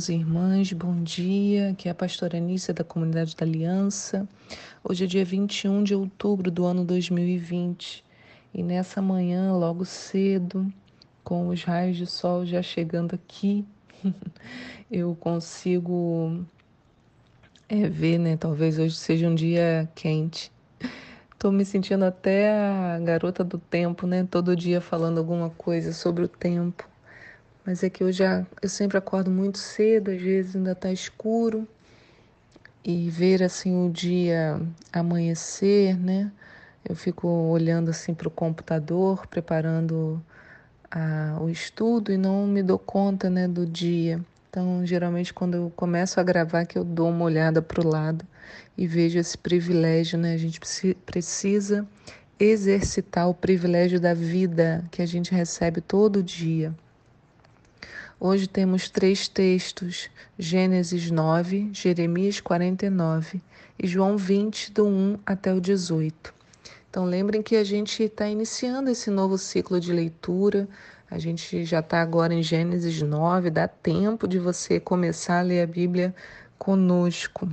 irmãos e irmãs, bom dia. Aqui é a pastora Anícia da Comunidade da Aliança. Hoje é dia 21 de outubro do ano 2020 e nessa manhã, logo cedo, com os raios de sol já chegando aqui, eu consigo é, ver, né? Talvez hoje seja um dia quente. Tô me sentindo até a garota do tempo, né? Todo dia falando alguma coisa sobre o tempo. Mas é que eu já eu sempre acordo muito cedo, às vezes ainda está escuro e ver assim o dia amanhecer, né? Eu fico olhando assim para o computador, preparando a, o estudo e não me dou conta, né, do dia. Então, geralmente quando eu começo a gravar que eu dou uma olhada para o lado e vejo esse privilégio, né? A gente precisa exercitar o privilégio da vida que a gente recebe todo dia. Hoje temos três textos: Gênesis 9, Jeremias 49 e João 20, do 1 até o 18. Então, lembrem que a gente está iniciando esse novo ciclo de leitura. A gente já está agora em Gênesis 9, dá tempo de você começar a ler a Bíblia conosco.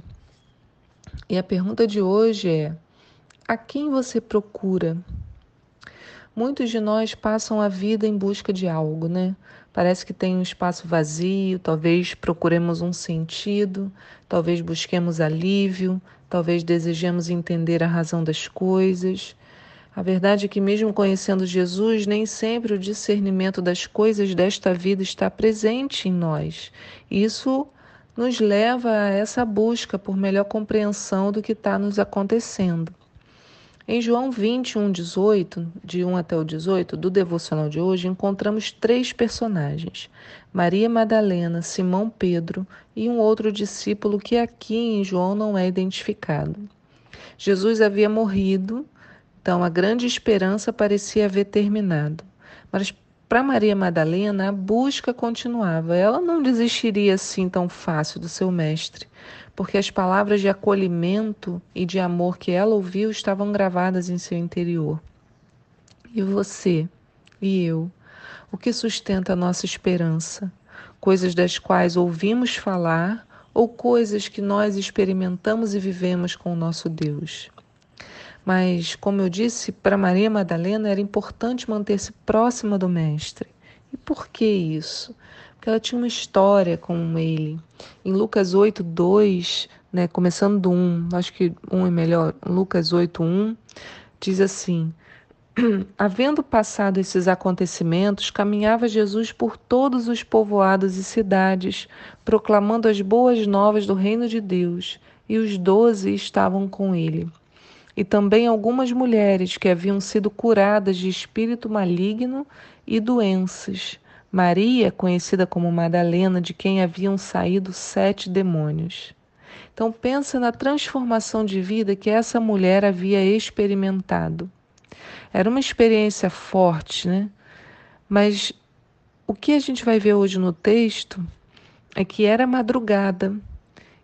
E a pergunta de hoje é: a quem você procura? Muitos de nós passam a vida em busca de algo, né? Parece que tem um espaço vazio, talvez procuremos um sentido, talvez busquemos alívio, talvez desejemos entender a razão das coisas. A verdade é que, mesmo conhecendo Jesus, nem sempre o discernimento das coisas desta vida está presente em nós. Isso nos leva a essa busca por melhor compreensão do que está nos acontecendo. Em João 21, 18, de 1 até o 18, do devocional de hoje, encontramos três personagens: Maria Madalena, Simão Pedro e um outro discípulo que aqui em João não é identificado. Jesus havia morrido, então a grande esperança parecia haver terminado. Mas para Maria Madalena, a busca continuava. Ela não desistiria assim tão fácil do seu mestre porque as palavras de acolhimento e de amor que ela ouviu estavam gravadas em seu interior. E você e eu, o que sustenta a nossa esperança? Coisas das quais ouvimos falar ou coisas que nós experimentamos e vivemos com o nosso Deus? Mas, como eu disse, para Maria Madalena era importante manter-se próxima do Mestre. E por que isso? Porque ela tinha uma história com ele. Em Lucas 8, 2, né, começando do 1, acho que 1 é melhor, Lucas 8, 1, diz assim: Havendo passado esses acontecimentos, caminhava Jesus por todos os povoados e cidades, proclamando as boas novas do reino de Deus, e os doze estavam com ele. E também algumas mulheres que haviam sido curadas de espírito maligno e doenças. Maria, conhecida como Madalena, de quem haviam saído sete demônios. Então pensa na transformação de vida que essa mulher havia experimentado. Era uma experiência forte, né? Mas o que a gente vai ver hoje no texto é que era madrugada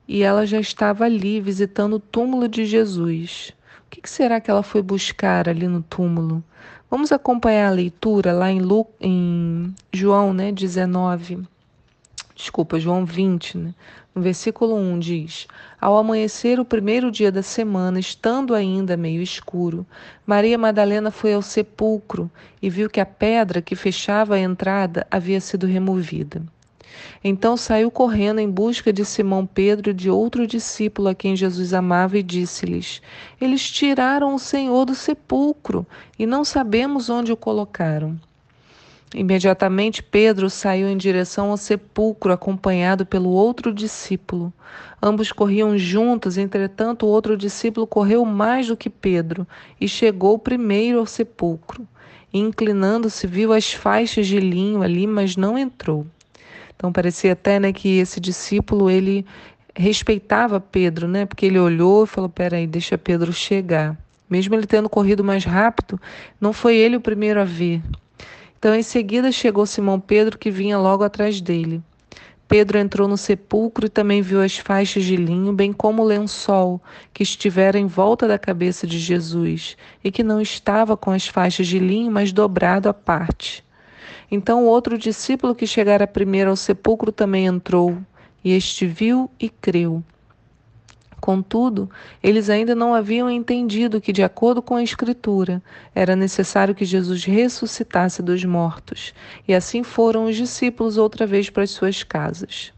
e ela já estava ali visitando o túmulo de Jesus. O que será que ela foi buscar ali no túmulo? Vamos acompanhar a leitura lá em, Lu, em João né, 19, desculpa, João 20, né? no versículo 1 diz: Ao amanhecer o primeiro dia da semana, estando ainda meio escuro, Maria Madalena foi ao sepulcro e viu que a pedra que fechava a entrada havia sido removida. Então saiu correndo em busca de Simão Pedro e de outro discípulo a quem Jesus amava e disse-lhes: Eles tiraram o Senhor do sepulcro e não sabemos onde o colocaram. Imediatamente Pedro saiu em direção ao sepulcro, acompanhado pelo outro discípulo. Ambos corriam juntos, entretanto, o outro discípulo correu mais do que Pedro e chegou primeiro ao sepulcro. Inclinando-se, viu as faixas de linho ali, mas não entrou. Então parecia até né, que esse discípulo ele respeitava Pedro, né? Porque ele olhou e falou: "Peraí, deixa Pedro chegar". Mesmo ele tendo corrido mais rápido, não foi ele o primeiro a ver. Então, em seguida, chegou Simão Pedro, que vinha logo atrás dele. Pedro entrou no sepulcro e também viu as faixas de linho, bem como o lençol que estivera em volta da cabeça de Jesus, e que não estava com as faixas de linho, mas dobrado à parte. Então outro discípulo que chegara primeiro ao sepulcro também entrou, E este viu e creu. Contudo, eles ainda não haviam entendido que, de acordo com a Escritura, era necessário que Jesus ressuscitasse dos mortos. E assim foram os discípulos outra vez para as suas casas.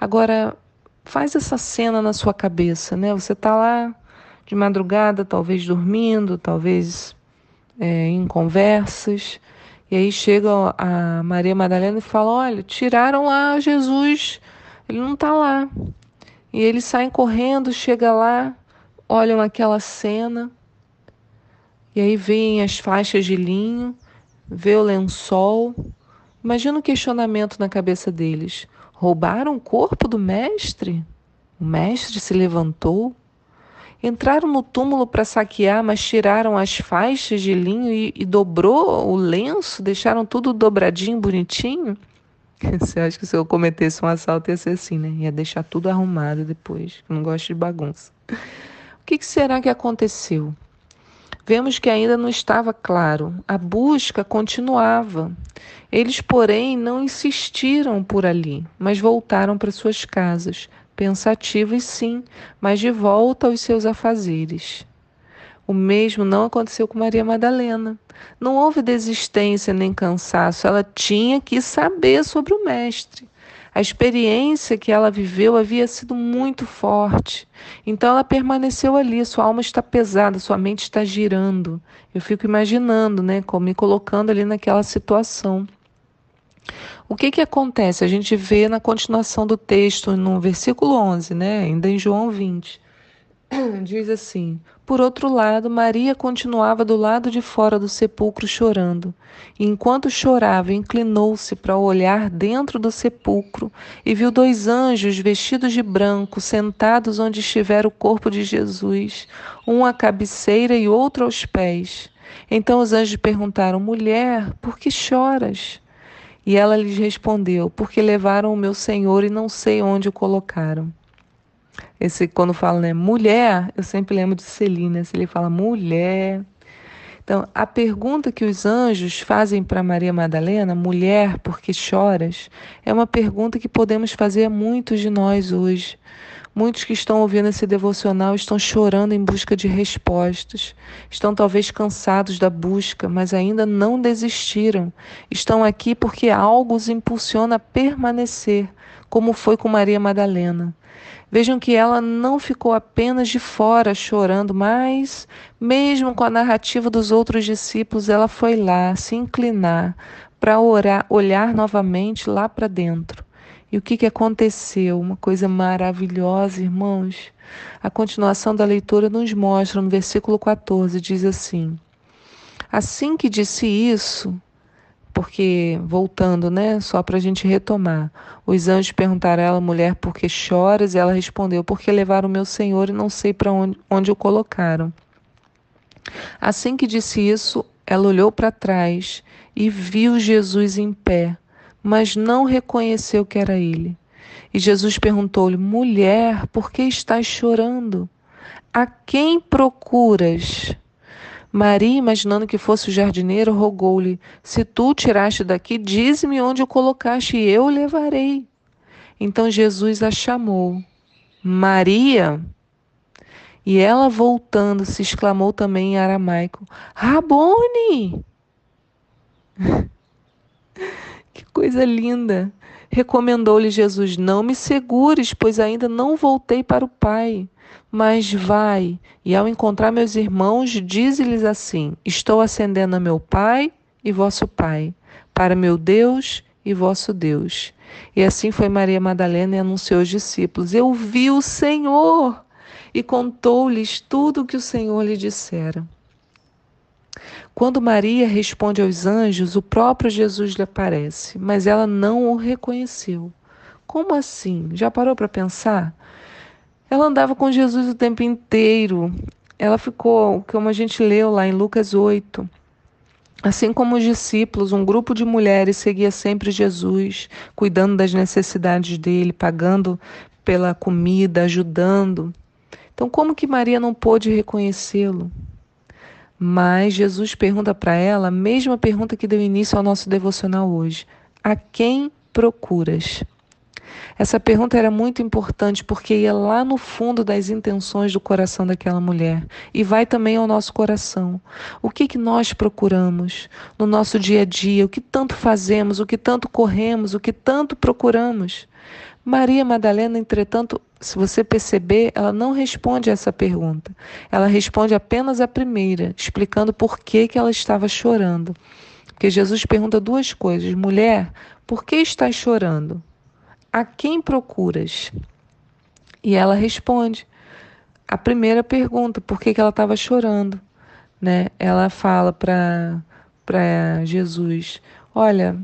Agora, faz essa cena na sua cabeça, né? Você está lá de madrugada, talvez dormindo, talvez é, em conversas, e aí chega a Maria Madalena e fala: Olha, tiraram lá Jesus, ele não está lá. E eles saem correndo, chega lá, olham aquela cena, e aí veem as faixas de linho, vê o lençol. Imagina o questionamento na cabeça deles. Roubaram o corpo do mestre? O mestre se levantou? Entraram no túmulo para saquear, mas tiraram as faixas de linho e, e dobrou o lenço, deixaram tudo dobradinho, bonitinho? Você acha que se eu cometesse um assalto ia ser assim, né? Ia deixar tudo arrumado depois. Eu não gosto de bagunça. O que, que será que aconteceu? Vemos que ainda não estava claro. A busca continuava. Eles, porém, não insistiram por ali, mas voltaram para suas casas, pensativos sim, mas de volta aos seus afazeres. O mesmo não aconteceu com Maria Madalena. Não houve desistência nem cansaço, ela tinha que saber sobre o Mestre. A experiência que ela viveu havia sido muito forte. Então ela permaneceu ali, sua alma está pesada, sua mente está girando. Eu fico imaginando, né, como me colocando ali naquela situação. O que que acontece? A gente vê na continuação do texto, no versículo 11, né, ainda em João 20. Diz assim: Por outro lado, Maria continuava do lado de fora do sepulcro chorando. E enquanto chorava, inclinou-se para olhar dentro do sepulcro e viu dois anjos vestidos de branco sentados onde estivera o corpo de Jesus, um à cabeceira e outro aos pés. Então os anjos perguntaram: Mulher, por que choras? E ela lhes respondeu: Porque levaram o meu Senhor e não sei onde o colocaram. Esse, quando fala, né, mulher, eu sempre lembro de Celina, se ele fala mulher. Então, a pergunta que os anjos fazem para Maria Madalena, mulher, por que choras? É uma pergunta que podemos fazer a muitos de nós hoje. Muitos que estão ouvindo esse devocional estão chorando em busca de respostas. Estão talvez cansados da busca, mas ainda não desistiram. Estão aqui porque algo os impulsiona a permanecer, como foi com Maria Madalena. Vejam que ela não ficou apenas de fora chorando, mas, mesmo com a narrativa dos outros discípulos, ela foi lá se inclinar para orar, olhar novamente lá para dentro. E o que, que aconteceu? Uma coisa maravilhosa, irmãos. A continuação da leitura nos mostra no versículo 14: diz assim: Assim que disse isso, porque, voltando, né, só para a gente retomar, os anjos perguntaram a ela, mulher, por que choras? E ela respondeu, porque levaram o meu Senhor e não sei para onde, onde o colocaram. Assim que disse isso, ela olhou para trás e viu Jesus em pé, mas não reconheceu que era ele. E Jesus perguntou-lhe, mulher, por que estás chorando? A quem procuras? Maria, imaginando que fosse o jardineiro, rogou-lhe: Se tu o tiraste daqui, dize-me onde o colocaste, e eu o levarei. Então Jesus a chamou: Maria. E ela, voltando-se, exclamou também em aramaico: Rabone! que coisa linda! Recomendou-lhe Jesus: Não me segures, pois ainda não voltei para o Pai. Mas vai, e ao encontrar meus irmãos, dize-lhes assim: Estou ascendendo a meu Pai e vosso Pai, para meu Deus e vosso Deus. E assim foi Maria Madalena e anunciou aos discípulos: Eu vi o Senhor! E contou-lhes tudo o que o Senhor lhe dissera. Quando Maria responde aos anjos, o próprio Jesus lhe aparece, mas ela não o reconheceu. Como assim? Já parou para pensar? Ela andava com Jesus o tempo inteiro. Ela ficou, como a gente leu lá em Lucas 8, Assim como os discípulos, um grupo de mulheres seguia sempre Jesus, cuidando das necessidades dele, pagando pela comida, ajudando. Então, como que Maria não pôde reconhecê-lo? Mas Jesus pergunta para ela a mesma pergunta que deu início ao nosso devocional hoje: A quem procuras? Essa pergunta era muito importante porque ia lá no fundo das intenções do coração daquela mulher e vai também ao nosso coração. O que que nós procuramos no nosso dia a dia? O que tanto fazemos? O que tanto corremos? O que tanto procuramos? Maria Madalena, entretanto, se você perceber, ela não responde essa pergunta. Ela responde apenas a primeira, explicando por que, que ela estava chorando. Porque Jesus pergunta duas coisas: mulher, por que estás chorando? A quem procuras? E ela responde a primeira pergunta, por que, que ela estava chorando? Né? Ela fala para Jesus: Olha,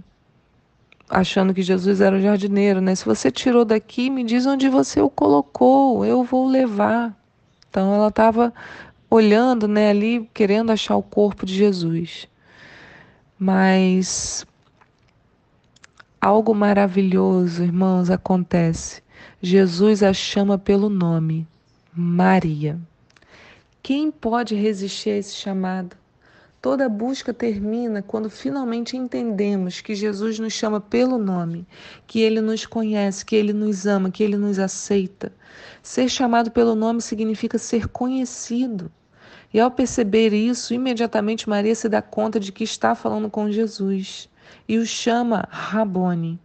achando que Jesus era o jardineiro, né? Se você tirou daqui, me diz onde você o colocou, eu vou levar. Então ela estava olhando, né, ali, querendo achar o corpo de Jesus. Mas algo maravilhoso, irmãos, acontece. Jesus a chama pelo nome, Maria. Quem pode resistir a esse chamado? Toda busca termina quando finalmente entendemos que Jesus nos chama pelo nome, que ele nos conhece, que ele nos ama, que ele nos aceita. Ser chamado pelo nome significa ser conhecido. E ao perceber isso, imediatamente Maria se dá conta de que está falando com Jesus e o chama Rabone.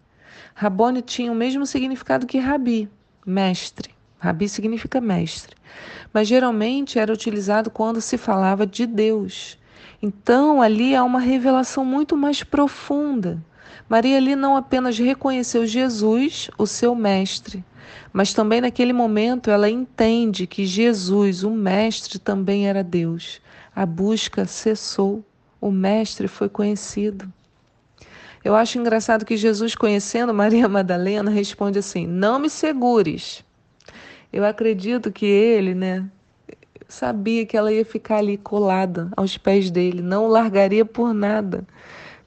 Rabone tinha o mesmo significado que Rabi, mestre. Rabi significa mestre. Mas geralmente era utilizado quando se falava de Deus. Então ali há uma revelação muito mais profunda. Maria ali não apenas reconheceu Jesus, o seu mestre, mas também naquele momento ela entende que Jesus, o Mestre, também era Deus. A busca cessou, o Mestre foi conhecido. Eu acho engraçado que Jesus, conhecendo Maria Madalena, responde assim: Não me segures. Eu acredito que ele, né, sabia que ela ia ficar ali colada aos pés dele, não largaria por nada.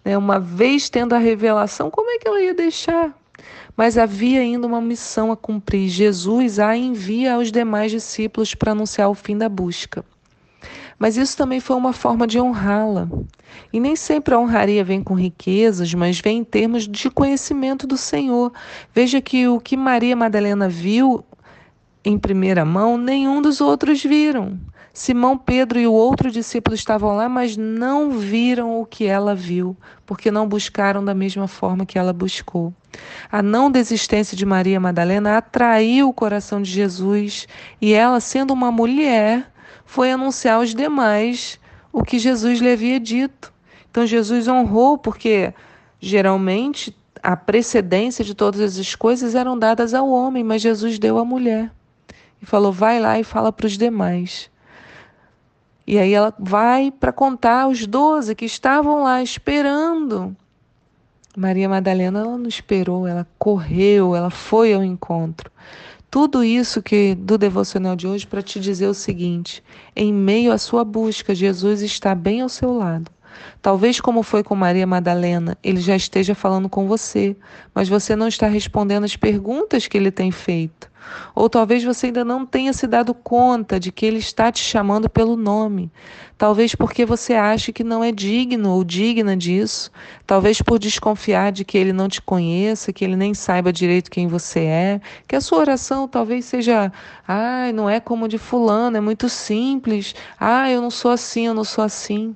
Né? Uma vez tendo a revelação, como é que ela ia deixar? Mas havia ainda uma missão a cumprir. Jesus a envia aos demais discípulos para anunciar o fim da busca. Mas isso também foi uma forma de honrá-la. E nem sempre a honraria vem com riquezas, mas vem em termos de conhecimento do Senhor. Veja que o que Maria Madalena viu em primeira mão, nenhum dos outros viram. Simão Pedro e o outro discípulo estavam lá, mas não viram o que ela viu, porque não buscaram da mesma forma que ela buscou. A não desistência de Maria Madalena atraiu o coração de Jesus e ela, sendo uma mulher, foi anunciar aos demais o que Jesus lhe havia dito. Então Jesus honrou, porque geralmente a precedência de todas as coisas eram dadas ao homem, mas Jesus deu à mulher. E falou: vai lá e fala para os demais. E aí ela vai para contar aos doze que estavam lá esperando. Maria Madalena ela não esperou, ela correu, ela foi ao encontro. Tudo isso que do devocional de hoje para te dizer o seguinte: em meio à sua busca, Jesus está bem ao seu lado. Talvez, como foi com Maria Madalena, ele já esteja falando com você, mas você não está respondendo as perguntas que ele tem feito. Ou talvez você ainda não tenha se dado conta de que ele está te chamando pelo nome. Talvez porque você acha que não é digno ou digna disso. Talvez por desconfiar de que ele não te conheça, que ele nem saiba direito quem você é. Que a sua oração talvez seja: ai, não é como de Fulano, é muito simples. Ah, eu não sou assim, eu não sou assim.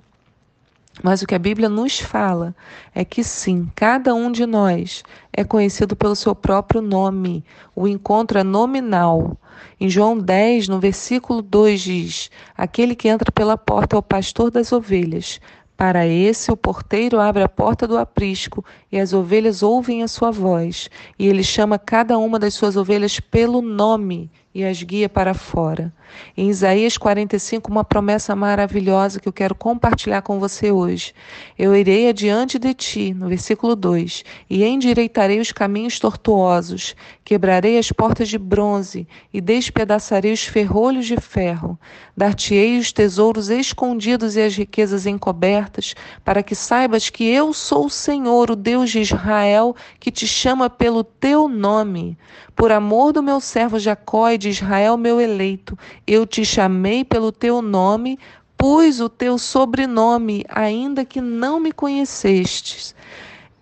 Mas o que a Bíblia nos fala é que sim, cada um de nós é conhecido pelo seu próprio nome. O encontro é nominal. Em João 10, no versículo 2 diz: Aquele que entra pela porta é o pastor das ovelhas. Para esse, o porteiro abre a porta do aprisco e as ovelhas ouvem a sua voz. E ele chama cada uma das suas ovelhas pelo nome e as guia para fora. Em Isaías 45, uma promessa maravilhosa que eu quero compartilhar com você hoje. Eu irei adiante de ti, no versículo 2, e endireitarei os caminhos tortuosos, quebrarei as portas de bronze e despedaçarei os ferrolhos de ferro. Dar-te-ei os tesouros escondidos e as riquezas encobertas, para que saibas que eu sou o Senhor, o Deus de Israel, que te chama pelo teu nome. Por amor do meu servo Jacó e de Israel, meu eleito, eu te chamei pelo teu nome, pus o teu sobrenome, ainda que não me conhecestes.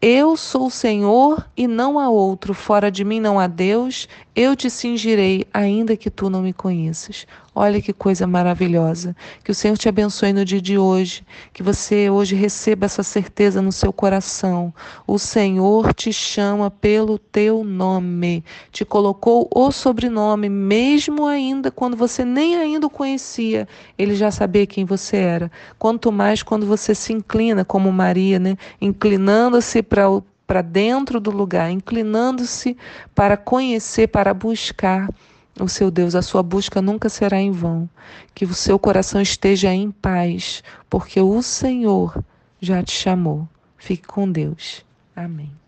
Eu sou o Senhor e não há outro, fora de mim não há Deus, eu te cingirei, ainda que tu não me conheças. Olha que coisa maravilhosa. Que o Senhor te abençoe no dia de hoje, que você hoje receba essa certeza no seu coração. O Senhor te chama pelo teu nome, te colocou o sobrenome, mesmo ainda quando você nem ainda o conhecia, ele já sabia quem você era. Quanto mais quando você se inclina, como Maria, né? inclinando-se para o para dentro do lugar, inclinando-se para conhecer, para buscar o seu Deus. A sua busca nunca será em vão. Que o seu coração esteja em paz, porque o Senhor já te chamou. Fique com Deus. Amém.